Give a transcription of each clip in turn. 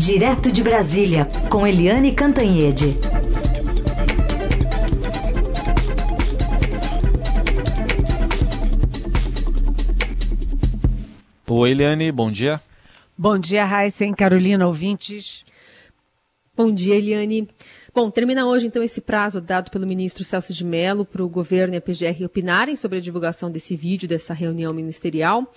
Direto de Brasília, com Eliane Cantanhede. Oi, Eliane, bom dia. Bom dia, Raíssen, Carolina, ouvintes. Bom dia, Eliane. Bom, termina hoje então esse prazo dado pelo ministro Celso de Mello para o governo e a PGR opinarem sobre a divulgação desse vídeo, dessa reunião ministerial.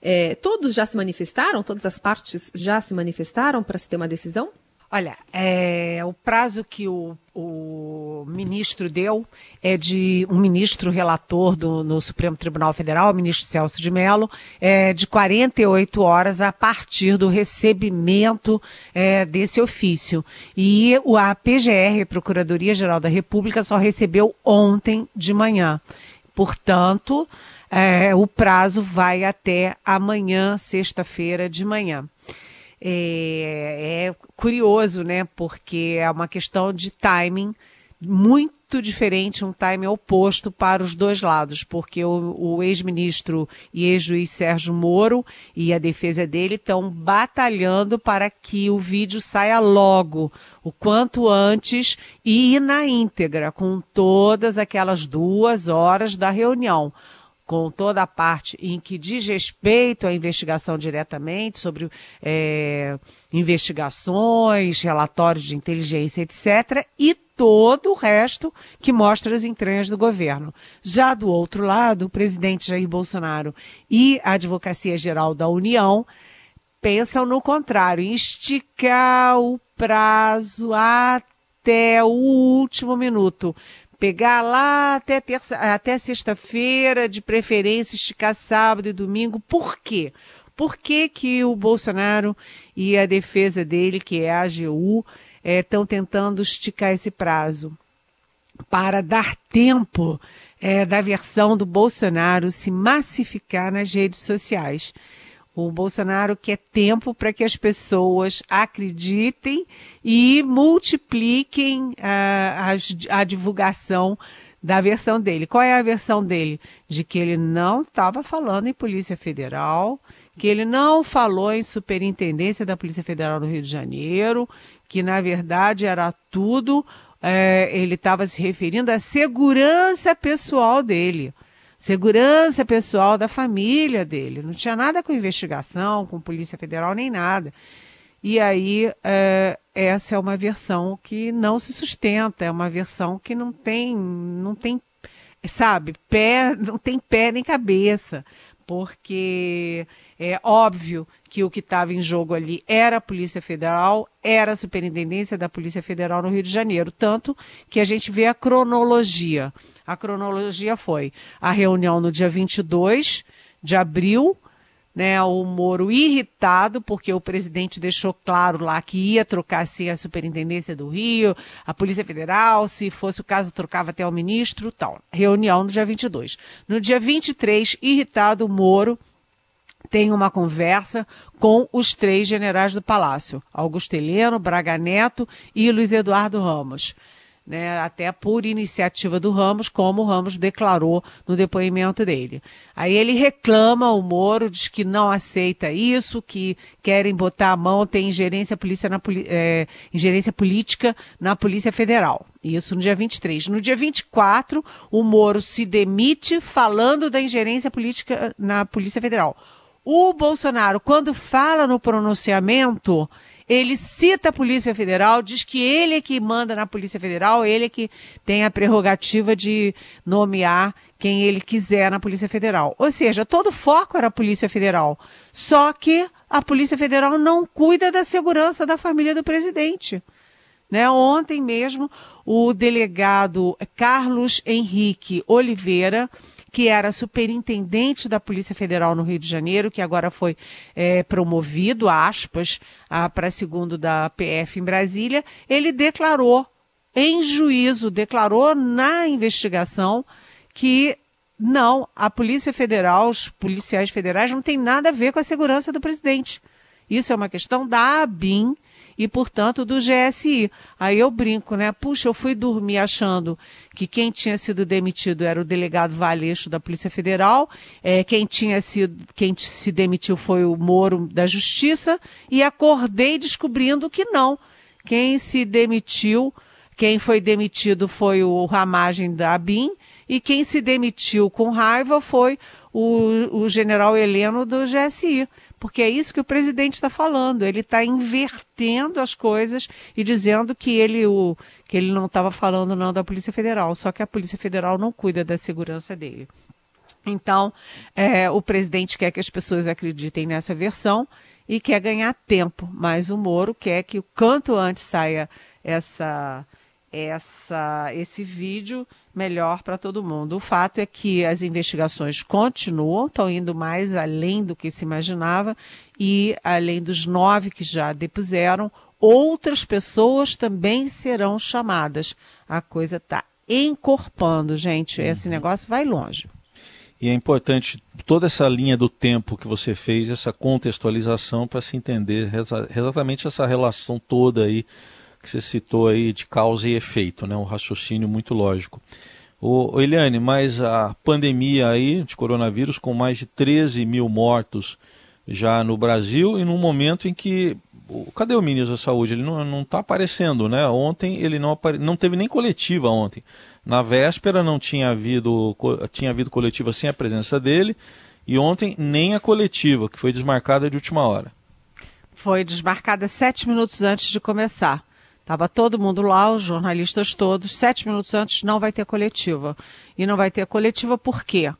É, todos já se manifestaram? Todas as partes já se manifestaram para se ter uma decisão? Olha, é, o prazo que o, o, ministro deu é de um ministro relator do, no Supremo Tribunal Federal, o ministro Celso de Mello, é de 48 horas a partir do recebimento é, desse ofício. E a PGR, a Procuradoria-Geral da República, só recebeu ontem de manhã. Portanto, é, o prazo vai até amanhã, sexta-feira de manhã. É, é, curioso, né? Porque é uma questão de timing muito diferente, um timing oposto para os dois lados, porque o, o ex-ministro e ex-juiz Sérgio Moro e a defesa dele estão batalhando para que o vídeo saia logo, o quanto antes e na íntegra, com todas aquelas duas horas da reunião com toda a parte em que diz respeito à investigação diretamente, sobre é, investigações, relatórios de inteligência, etc., e todo o resto que mostra as entranhas do governo. Já do outro lado, o presidente Jair Bolsonaro e a Advocacia Geral da União pensam no contrário, em esticar o prazo até o último minuto pegar lá até, terça, até sexta-feira, de preferência esticar sábado e domingo. Por quê? Por que, que o Bolsonaro e a defesa dele, que é a AGU, estão é, tentando esticar esse prazo? Para dar tempo é, da versão do Bolsonaro se massificar nas redes sociais. O Bolsonaro quer tempo para que as pessoas acreditem e multipliquem a, a, divulgação da versão dele. Qual é a versão dele? De que ele não estava falando em Polícia Federal, que ele não falou em Superintendência da Polícia Federal no Rio de Janeiro, que na verdade era tudo, é, ele estava se referindo à segurança pessoal dele segurança pessoal da família dele. Não tinha nada com investigação, com Polícia Federal, nem nada. E aí, é, essa é uma versão que não se sustenta, é uma versão que não tem, não tem, sabe, pé, não tem pé nem cabeça, porque é óbvio que o que estava em jogo ali era a Polícia Federal, era a Superintendência da Polícia Federal no Rio de Janeiro. Tanto que a gente vê a cronologia. A cronologia foi a reunião no dia 22 de abril, né, o Moro irritado, porque o presidente deixou claro lá que ia trocar assim, a superintendência do Rio, a Polícia Federal, se fosse o caso, trocava até o ministro, tal. Reunião no dia 22. No dia 23, irritado, o Moro tem uma conversa com os três generais do Palácio, Augusto Heleno, Braga Neto e Luiz Eduardo Ramos. Né, até por iniciativa do Ramos, como o Ramos declarou no depoimento dele. Aí ele reclama o Moro, diz que não aceita isso, que querem botar a mão, tem ingerência, polícia na, é, ingerência política na Polícia Federal. Isso no dia 23. No dia 24, o Moro se demite falando da ingerência política na Polícia Federal. O Bolsonaro, quando fala no pronunciamento, ele cita a Polícia Federal, diz que ele é que manda na Polícia Federal, ele é que tem a prerrogativa de nomear quem ele quiser na Polícia Federal. Ou seja, todo o foco era a Polícia Federal. Só que a Polícia Federal não cuida da segurança da família do presidente. Né? Ontem mesmo, o delegado Carlos Henrique Oliveira que era superintendente da Polícia Federal no Rio de Janeiro, que agora foi é, promovido, aspas, para segundo da PF em Brasília, ele declarou em juízo, declarou na investigação que não, a Polícia Federal, os policiais federais não tem nada a ver com a segurança do presidente. Isso é uma questão da ABIN e, portanto, do GSI. Aí eu brinco, né? Puxa, eu fui dormir achando que quem tinha sido demitido era o delegado Valeixo da Polícia Federal, é, quem tinha sido, quem se demitiu foi o Moro da Justiça, e acordei descobrindo que não. Quem se demitiu, quem foi demitido foi o Ramagem da ABIN, e quem se demitiu com raiva foi o, o general Heleno do GSI porque é isso que o presidente está falando. Ele está invertendo as coisas e dizendo que ele, o, que ele não estava falando não da Polícia Federal, só que a Polícia Federal não cuida da segurança dele. Então, é, o presidente quer que as pessoas acreditem nessa versão e quer ganhar tempo, mas o Moro quer que o quanto antes saia essa essa, esse vídeo melhor para todo mundo. O fato é que as investigações continuam, estão indo mais além do que se imaginava, e além dos nove que já depuseram, outras pessoas também serão chamadas. A coisa está encorpando, gente. Esse uhum. negócio vai longe. E é importante toda essa linha do tempo que você fez, essa contextualização para se entender exatamente essa relação toda aí que você citou aí de causa e efeito, né? Um raciocínio muito lógico. O, Eliane, mas a pandemia aí de coronavírus com mais de 13 mil mortos já no Brasil e num momento em que cadê o ministro da Saúde? Ele não está aparecendo, né? Ontem ele não, apare... não teve nem coletiva ontem. Na véspera não tinha havido, tinha havido coletiva sem a presença dele e ontem nem a coletiva, que foi desmarcada de última hora. Foi desmarcada sete minutos antes de começar. Estava todo mundo lá, os jornalistas todos. Sete minutos antes não vai ter coletiva. E não vai ter coletiva por quê?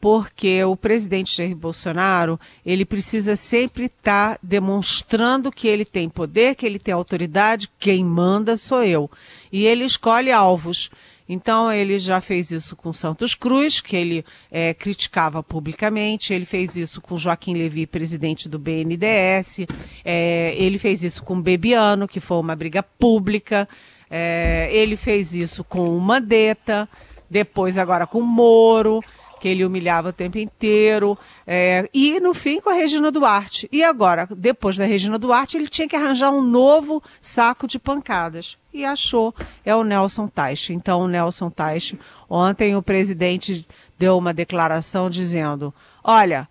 Porque o presidente Jair Bolsonaro, ele precisa sempre estar tá demonstrando que ele tem poder, que ele tem autoridade, quem manda sou eu. E ele escolhe alvos. Então, ele já fez isso com Santos Cruz, que ele é, criticava publicamente, ele fez isso com Joaquim Levi, presidente do BNDES, é, ele fez isso com Bebiano, que foi uma briga pública, é, ele fez isso com o Mandetta, depois agora com Moro que ele humilhava o tempo inteiro, é, e no fim com a Regina Duarte. E agora, depois da Regina Duarte, ele tinha que arranjar um novo saco de pancadas. E achou, é o Nelson Teich. Então, o Nelson Teich, ontem o presidente deu uma declaração dizendo: olha,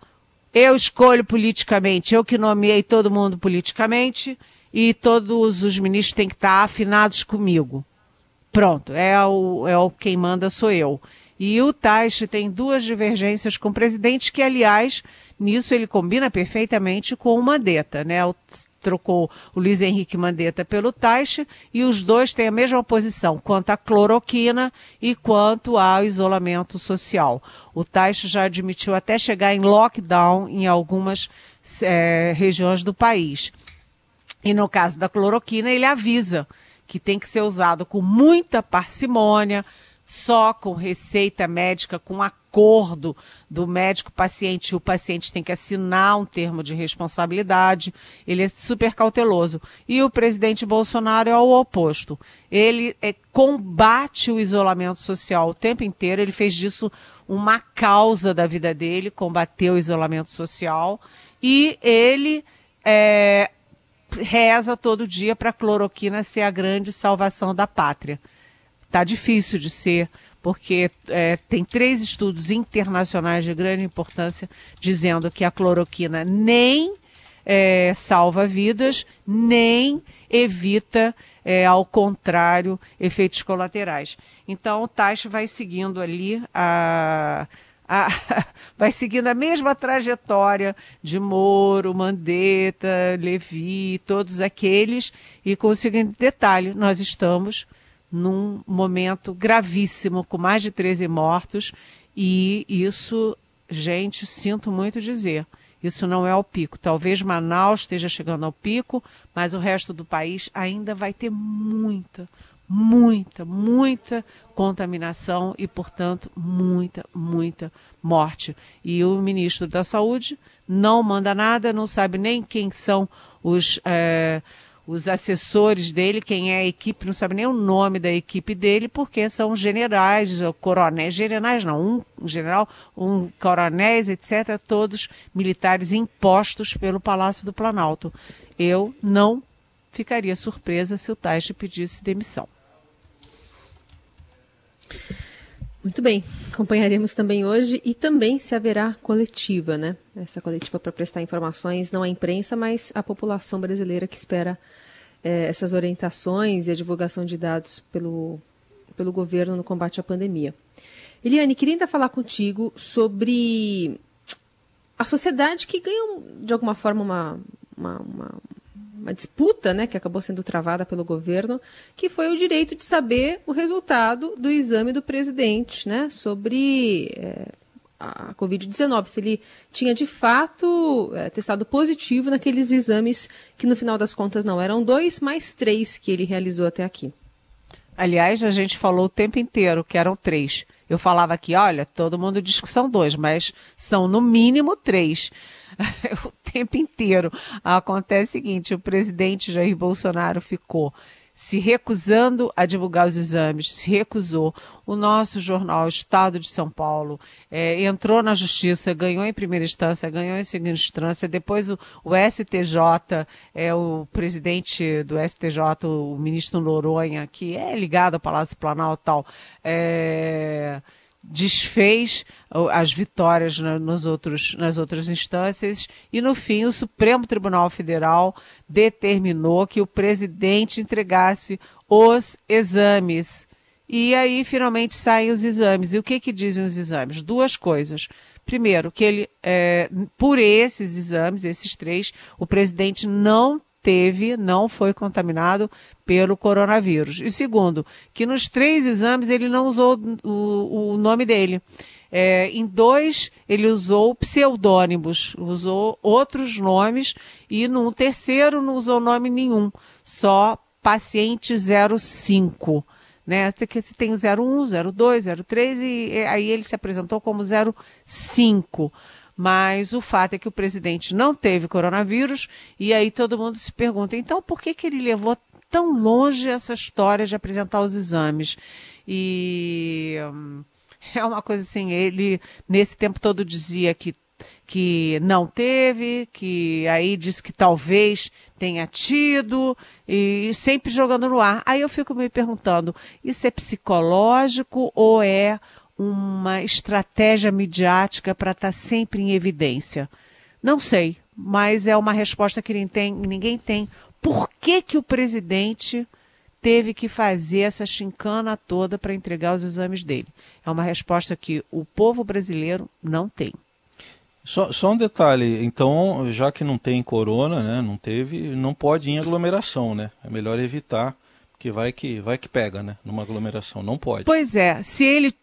eu escolho politicamente, eu que nomeei todo mundo politicamente, e todos os ministros têm que estar afinados comigo. Pronto, é o, é o quem manda sou eu. E o Taixe tem duas divergências com o presidente, que, aliás, nisso ele combina perfeitamente com o Mandetta, né? O, trocou o Luiz Henrique Mandetta pelo Taixe e os dois têm a mesma posição quanto à cloroquina e quanto ao isolamento social. O Taixe já admitiu até chegar em lockdown em algumas é, regiões do país. E no caso da cloroquina, ele avisa que tem que ser usado com muita parcimônia, só com receita médica, com acordo do médico-paciente. O paciente tem que assinar um termo de responsabilidade. Ele é super cauteloso. E o presidente Bolsonaro é o oposto. Ele é, combate o isolamento social o tempo inteiro. Ele fez disso uma causa da vida dele, combater o isolamento social. E ele é, reza todo dia para a cloroquina ser a grande salvação da pátria. Está difícil de ser, porque é, tem três estudos internacionais de grande importância dizendo que a cloroquina nem é, salva vidas, nem evita, é, ao contrário, efeitos colaterais. Então, o Taish vai seguindo ali a, a, vai seguindo a mesma trajetória de Moro, Mandetta, Levi, todos aqueles, e com o seguinte detalhe: nós estamos num momento gravíssimo, com mais de 13 mortos, e isso, gente, sinto muito dizer, isso não é o pico. Talvez Manaus esteja chegando ao pico, mas o resto do país ainda vai ter muita, muita, muita contaminação e, portanto, muita, muita morte. E o ministro da Saúde não manda nada, não sabe nem quem são os. É, os assessores dele, quem é a equipe, não sabe nem o nome da equipe dele, porque são generais, coronéis, generais não, um general, um coronéis, etc., todos militares impostos pelo Palácio do Planalto. Eu não ficaria surpresa se o Taixe pedisse demissão. Muito bem, acompanharemos também hoje e também se haverá coletiva, né? Essa coletiva para prestar informações não à imprensa, mas à população brasileira que espera é, essas orientações e a divulgação de dados pelo, pelo governo no combate à pandemia. Eliane, queria ainda falar contigo sobre a sociedade que ganha, de alguma forma, uma, uma, uma, uma disputa, né, que acabou sendo travada pelo governo, que foi o direito de saber o resultado do exame do presidente, né, sobre é, a Covid-19, se ele tinha de fato é, testado positivo naqueles exames que no final das contas não eram dois, mas três que ele realizou até aqui. Aliás, a gente falou o tempo inteiro que eram três. Eu falava aqui, olha, todo mundo diz que são dois, mas são no mínimo três. o tempo inteiro. Acontece o seguinte: o presidente Jair Bolsonaro ficou se recusando a divulgar os exames, se recusou. O nosso jornal Estado de São Paulo é, entrou na justiça, ganhou em primeira instância, ganhou em segunda instância. Depois o, o STJ, é, o presidente do STJ, o ministro Noronha, que é ligado ao Palácio Planalto tal, é, desfez as vitórias nos outros, nas outras instâncias e, no fim, o Supremo Tribunal Federal determinou que o presidente entregasse os exames. E aí, finalmente, saem os exames. E o que, que dizem os exames? Duas coisas. Primeiro, que ele, é, por esses exames, esses três, o presidente não teve, não foi contaminado pelo coronavírus. E segundo, que nos três exames ele não usou o, o nome dele. É, em dois, ele usou pseudônimos, usou outros nomes, e no terceiro não usou nome nenhum, só paciente 05. Né? Tem 01, 02, 03 e aí ele se apresentou como 05 mas o fato é que o presidente não teve coronavírus e aí todo mundo se pergunta, então por que, que ele levou tão longe essa história de apresentar os exames? E hum, é uma coisa assim, ele nesse tempo todo dizia que que não teve, que aí disse que talvez tenha tido, e sempre jogando no ar. Aí eu fico me perguntando, isso é psicológico ou é uma estratégia midiática para estar tá sempre em evidência? Não sei, mas é uma resposta que ninguém tem. Ninguém tem. Por que, que o presidente teve que fazer essa chincana toda para entregar os exames dele? É uma resposta que o povo brasileiro não tem. Só, só, um detalhe, então, já que não tem corona, né, não teve, não pode ir em aglomeração, né? É melhor evitar que vai que vai que pega, né? Numa aglomeração, não pode. Pois é, se ele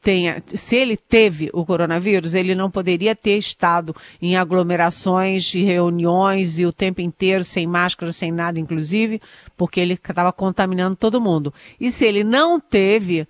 tenha, se ele teve o coronavírus, ele não poderia ter estado em aglomerações e reuniões e o tempo inteiro sem máscara, sem nada, inclusive, porque ele estava contaminando todo mundo. E se ele não teve,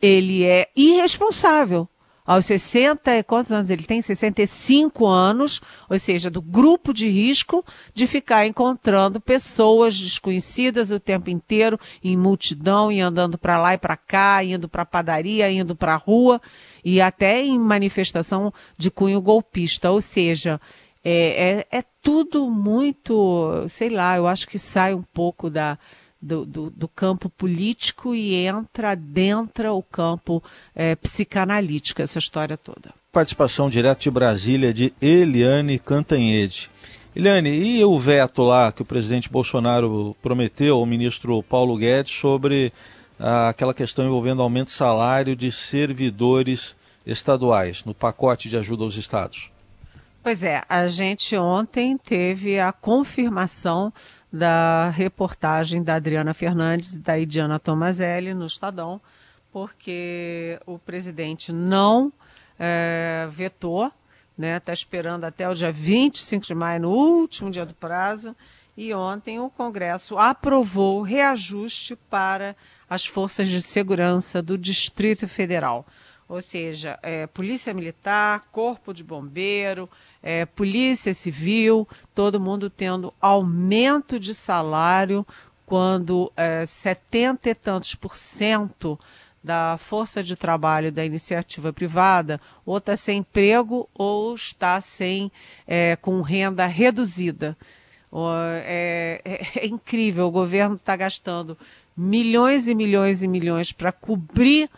ele é irresponsável aos 60, quantos anos ele tem? 65 anos, ou seja, do grupo de risco de ficar encontrando pessoas desconhecidas o tempo inteiro, em multidão, e andando para lá e para cá, indo para a padaria, indo para a rua, e até em manifestação de cunho golpista. Ou seja, é, é, é tudo muito, sei lá, eu acho que sai um pouco da do, do, do, campo político e entra dentro o campo é, psicanalítico, essa história toda. Participação direto de Brasília de Eliane Cantanhede. Eliane, e o veto lá que o presidente Bolsonaro prometeu ao ministro Paulo Guedes sobre ah, aquela questão envolvendo aumento de salário de servidores estaduais no pacote de ajuda aos estados? Pois é, a gente ontem teve a confirmação da reportagem da Adriana Fernandes e da Idiana Tomazelli no Estadão, porque o presidente não é, vetou, está né, tá esperando até o dia 25 de maio, no último dia do prazo, e ontem o Congresso aprovou o reajuste para as forças de segurança do Distrito Federal. Ou seja, é, Polícia Militar, Corpo de Bombeiro, é, Polícia Civil, todo mundo tendo aumento de salário quando é, 70 e tantos por cento da força de trabalho da iniciativa privada ou está sem emprego ou está sem é, com renda reduzida. É, é, é incrível, o governo está gastando milhões e milhões e milhões para cobrir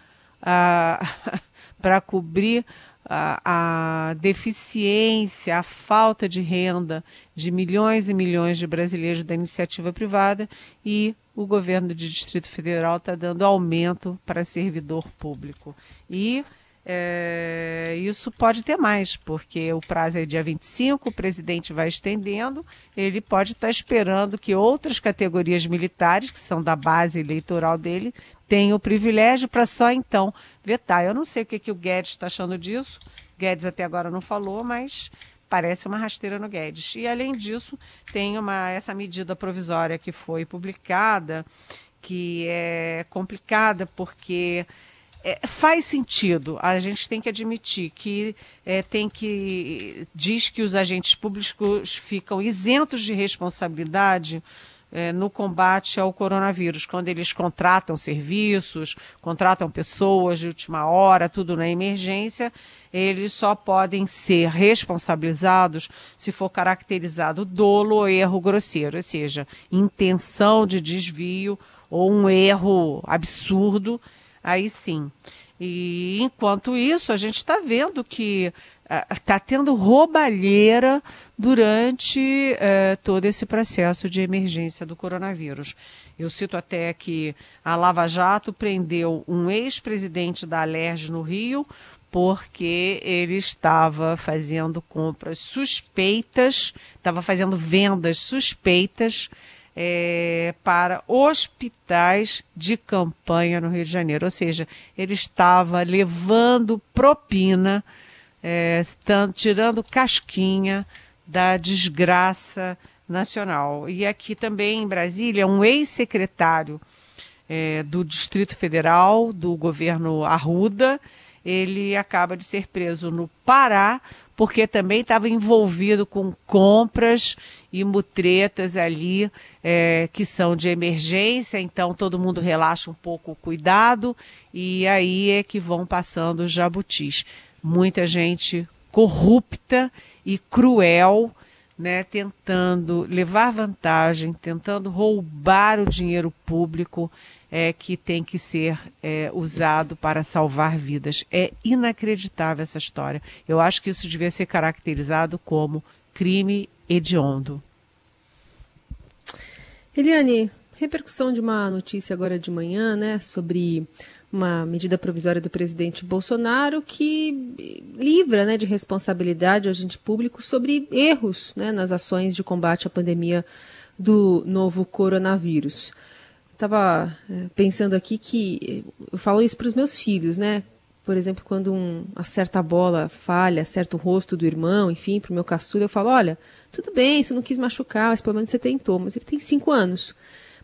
para cobrir a, deficiência, a falta de renda de milhões e milhões de brasileiros da iniciativa privada e o governo do Distrito Federal está dando aumento para servidor público. E é, isso pode ter mais, porque o prazo é dia 25, o presidente vai estendendo, ele pode estar esperando que outras categorias militares, que são da base eleitoral dele, tenham o privilégio para só então vetar. Eu não sei o que, que o Guedes está achando disso, Guedes até agora não falou, mas parece uma rasteira no Guedes. E além disso, tem uma, essa medida provisória que foi publicada, que é complicada porque é, faz sentido. A gente tem que admitir que é, tem que diz que os agentes públicos ficam isentos de responsabilidade é, no combate ao coronavírus, quando eles contratam serviços, contratam pessoas de última hora, tudo na emergência, eles só podem ser responsabilizados se for caracterizado dolo ou erro grosseiro, ou seja, intenção de desvio ou um erro absurdo aí sim. E enquanto isso, a gente está vendo que está uh, tendo roubalheira durante uh, todo esse processo de emergência do coronavírus. Eu cito até que a Lava Jato prendeu um ex-presidente da Alerj no Rio porque ele estava fazendo compras suspeitas, estava fazendo vendas suspeitas é, para hospitais de campanha no Rio de Janeiro. Ou seja, ele estava levando propina, é, tirando casquinha da desgraça nacional. E aqui também em Brasília, um ex-secretário é, do Distrito Federal, do governo Arruda, ele acaba de ser preso no Pará porque também estava envolvido com compras e mutretas ali é, que são de emergência, então todo mundo relaxa um pouco o cuidado e aí é que vão passando os jabutis. Muita gente corrupta e cruel, né, tentando levar vantagem, tentando roubar o dinheiro público é, que tem que ser é, usado para salvar vidas. É inacreditável essa história. Eu acho que isso devia ser caracterizado como crime hediondo. Eliane, repercussão de uma notícia agora de manhã, né, sobre uma medida provisória do presidente Bolsonaro que livra né, de responsabilidade o agente público sobre erros né, nas ações de combate à pandemia do novo coronavírus estava é, pensando aqui que eu falo isso para os meus filhos, né? Por exemplo, quando um a bola, falha, acerta o rosto do irmão, enfim, para o meu caçula, eu falo: olha, tudo bem, você não quis machucar, mas pelo menos você tentou. Mas ele tem cinco anos.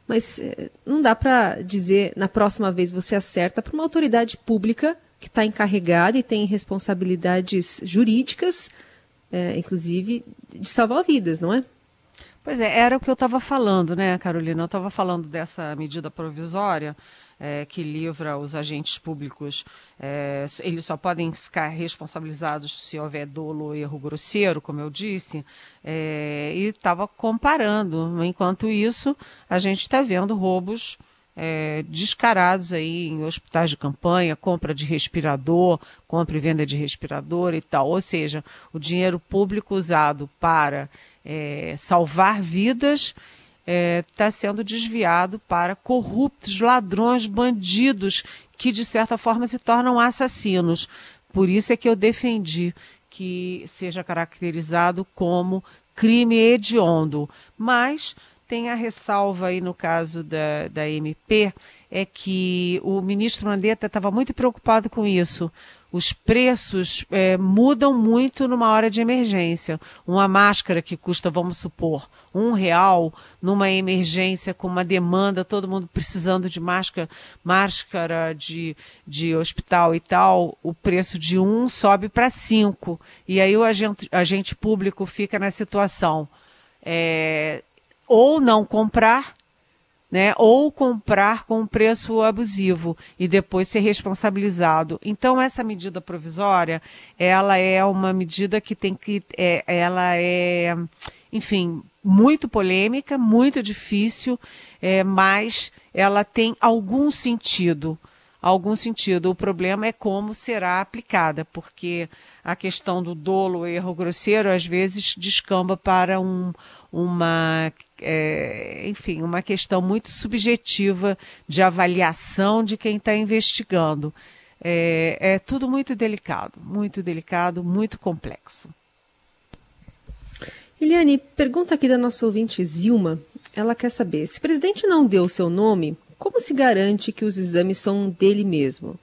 Mas é, não dá para dizer na próxima vez você acerta para uma autoridade pública que está encarregada e tem responsabilidades jurídicas, é, inclusive de salvar vidas, não é? Pois é, era o que eu estava falando, né, Carolina? Eu estava falando dessa medida provisória é, que livra os agentes públicos. É, eles só podem ficar responsabilizados se houver dolo ou erro grosseiro, como eu disse, é, e estava comparando. Enquanto isso, a gente está vendo roubos é, descarados aí em hospitais de campanha, compra de respirador, compra e venda de respirador e tal. Ou seja, o dinheiro público usado para é, salvar vidas está é, sendo desviado para corruptos, ladrões, bandidos que de certa forma se tornam assassinos. Por isso é que eu defendi que seja caracterizado como crime hediondo. Mas tem a ressalva aí no caso da, da MP, é que o ministro Mandetta estava muito preocupado com isso. Os preços é, mudam muito numa hora de emergência. Uma máscara que custa, vamos supor, um real numa emergência com uma demanda, todo mundo precisando de máscara, máscara de, de hospital e tal, o preço de um sobe para cinco. E aí o agente, agente público fica na situação. É, ou não comprar, né, ou comprar com preço abusivo e depois ser responsabilizado. Então essa medida provisória, ela é uma medida que tem que, é, ela é, enfim, muito polêmica, muito difícil, é, mas ela tem algum sentido. Algum sentido. O problema é como será aplicada, porque a questão do dolo, erro grosseiro, às vezes descamba para um, uma, é, enfim, uma questão muito subjetiva de avaliação de quem está investigando. É, é tudo muito delicado, muito delicado, muito complexo. Eliane, pergunta aqui da nossa ouvinte Zilma. Ela quer saber: se o presidente não deu o seu nome, como se garante que os exames são dele mesmo?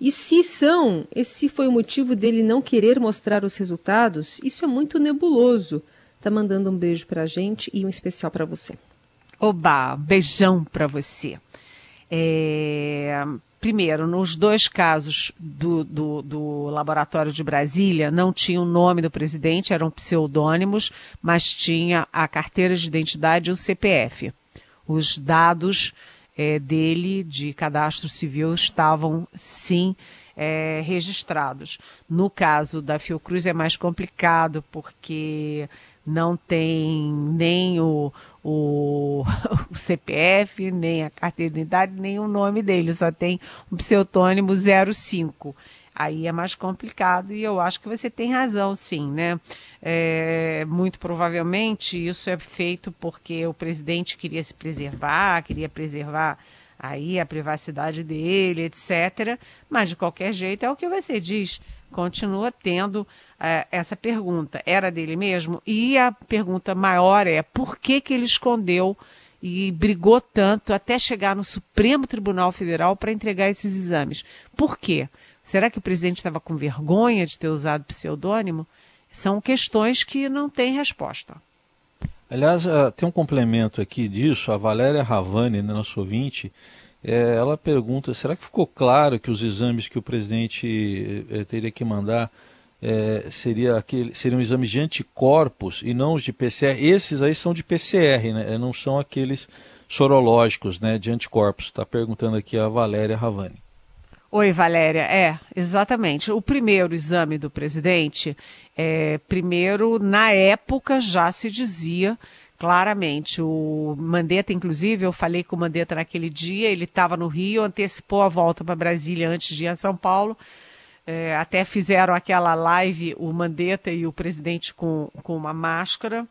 E se são, esse foi o motivo dele não querer mostrar os resultados? Isso é muito nebuloso. Tá mandando um beijo para a gente e um especial para você. Oba, beijão para você. É, primeiro, nos dois casos do, do, do, laboratório de Brasília, não tinha o nome do presidente, eram pseudônimos, mas tinha a carteira de identidade e o CPF. Os dados é, dele de cadastro civil estavam, sim, é, registrados. No caso da Fiocruz é mais complicado, porque não tem nem o, o, o, CPF, nem a carteira de identidade, nem o nome dele, só tem um pseudônimo 05. Aí é mais complicado e eu acho que você tem razão, sim, né? É, muito provavelmente isso é feito porque o presidente queria se preservar, queria preservar aí a privacidade dele, etc. Mas de qualquer jeito é o que você diz continua tendo é, essa pergunta. Era dele mesmo? E a pergunta maior é por que, que ele escondeu e brigou tanto até chegar no Supremo Tribunal Federal para entregar esses exames? Por quê? Será que o presidente estava com vergonha de ter usado pseudônimo? São questões que não têm resposta. Aliás, uh, tem um complemento aqui disso. A Valéria Ravani, né, nosso ouvinte, é, ela pergunta: será que ficou claro que os exames que o presidente é, teria que mandar é, seria aquele, seriam exames de anticorpos e não os de PCR? Esses aí são de PCR, né? não são aqueles sorológicos né, de anticorpos. Está perguntando aqui a Valéria Ravani. Oi, Valéria. É, exatamente. O primeiro exame do presidente, é, primeiro, na época já se dizia claramente. O Mandetta, inclusive, eu falei com o Mandetta naquele dia, ele estava no Rio, antecipou a volta para Brasília antes de ir a São Paulo. É, até fizeram aquela live, o Mandetta e o presidente com, com uma máscara.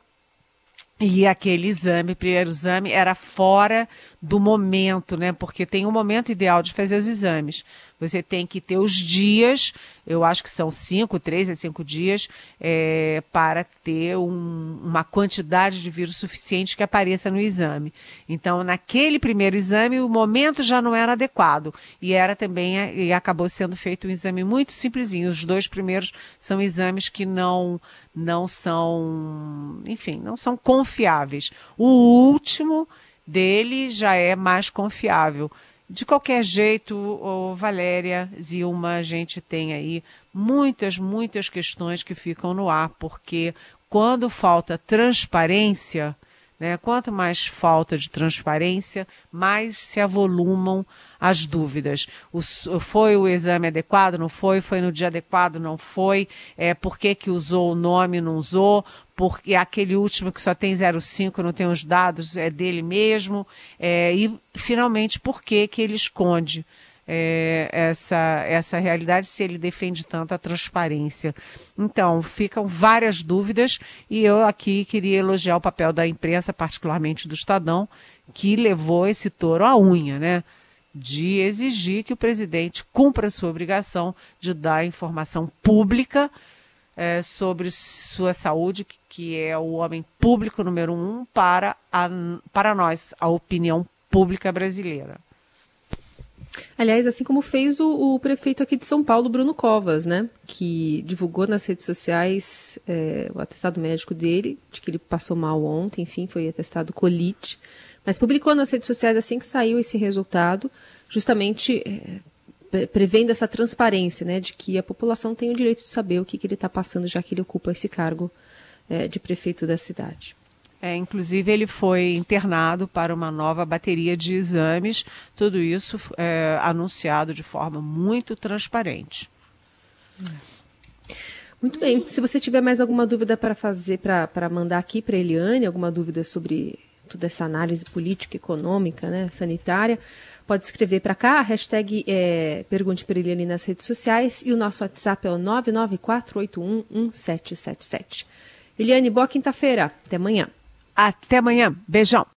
E aquele exame, primeiro exame, era fora do momento, né? Porque tem um momento ideal de fazer os exames. Você tem que ter os dias, eu acho que são cinco, três a cinco dias, é, para ter um, uma quantidade de vírus suficiente que apareça no exame. Então, naquele primeiro exame, o momento já não era adequado. E era também, e acabou sendo feito um exame muito simplesinho. Os dois primeiros são exames que não, não são, enfim, não são confiáveis. O último dele já é mais confiável. De qualquer jeito, oh, Valéria, Zilma, a gente tem aí muitas, muitas questões que ficam no ar, porque quando falta transparência, né, quanto mais falta de transparência, mais se avolumam as dúvidas. O, foi o exame adequado? Não foi? Foi no dia adequado? Não foi? É, por que, que usou o nome? Não usou? Porque aquele último que só tem 05 não tem os dados é dele mesmo? É, e, finalmente, por que, que ele esconde? É, essa, essa realidade se ele defende tanto a transparência. Então, ficam várias dúvidas e eu aqui queria elogiar o papel da imprensa, particularmente do Estadão, que levou esse touro à unha, né? de exigir que o presidente cumpra sua obrigação de dar informação pública é, sobre sua saúde, que é o homem público número um para, a, para nós, a opinião pública brasileira. Aliás, assim como fez o, o, prefeito aqui de São Paulo, Bruno Covas, né? Que divulgou nas redes sociais é, o atestado médico dele, de que ele passou mal ontem, enfim, foi atestado colite. Mas publicou nas redes sociais assim que saiu esse resultado, justamente é, prevendo essa transparência, né, de que a população tem o direito de saber o que, que ele está passando, já que ele ocupa esse cargo é, de prefeito da cidade. É, inclusive, ele foi internado para uma nova bateria de exames, tudo isso é, anunciado de forma muito transparente. Muito bem. Se você tiver mais alguma dúvida para fazer, para mandar aqui para Eliane, alguma dúvida sobre toda essa análise política, econômica, né, sanitária, pode escrever para cá, hashtag é, Pergunte para Eliane nas redes sociais e o nosso WhatsApp é o 994811777. Eliane, boa quinta-feira. Até amanhã. Até amanhã. Beijão.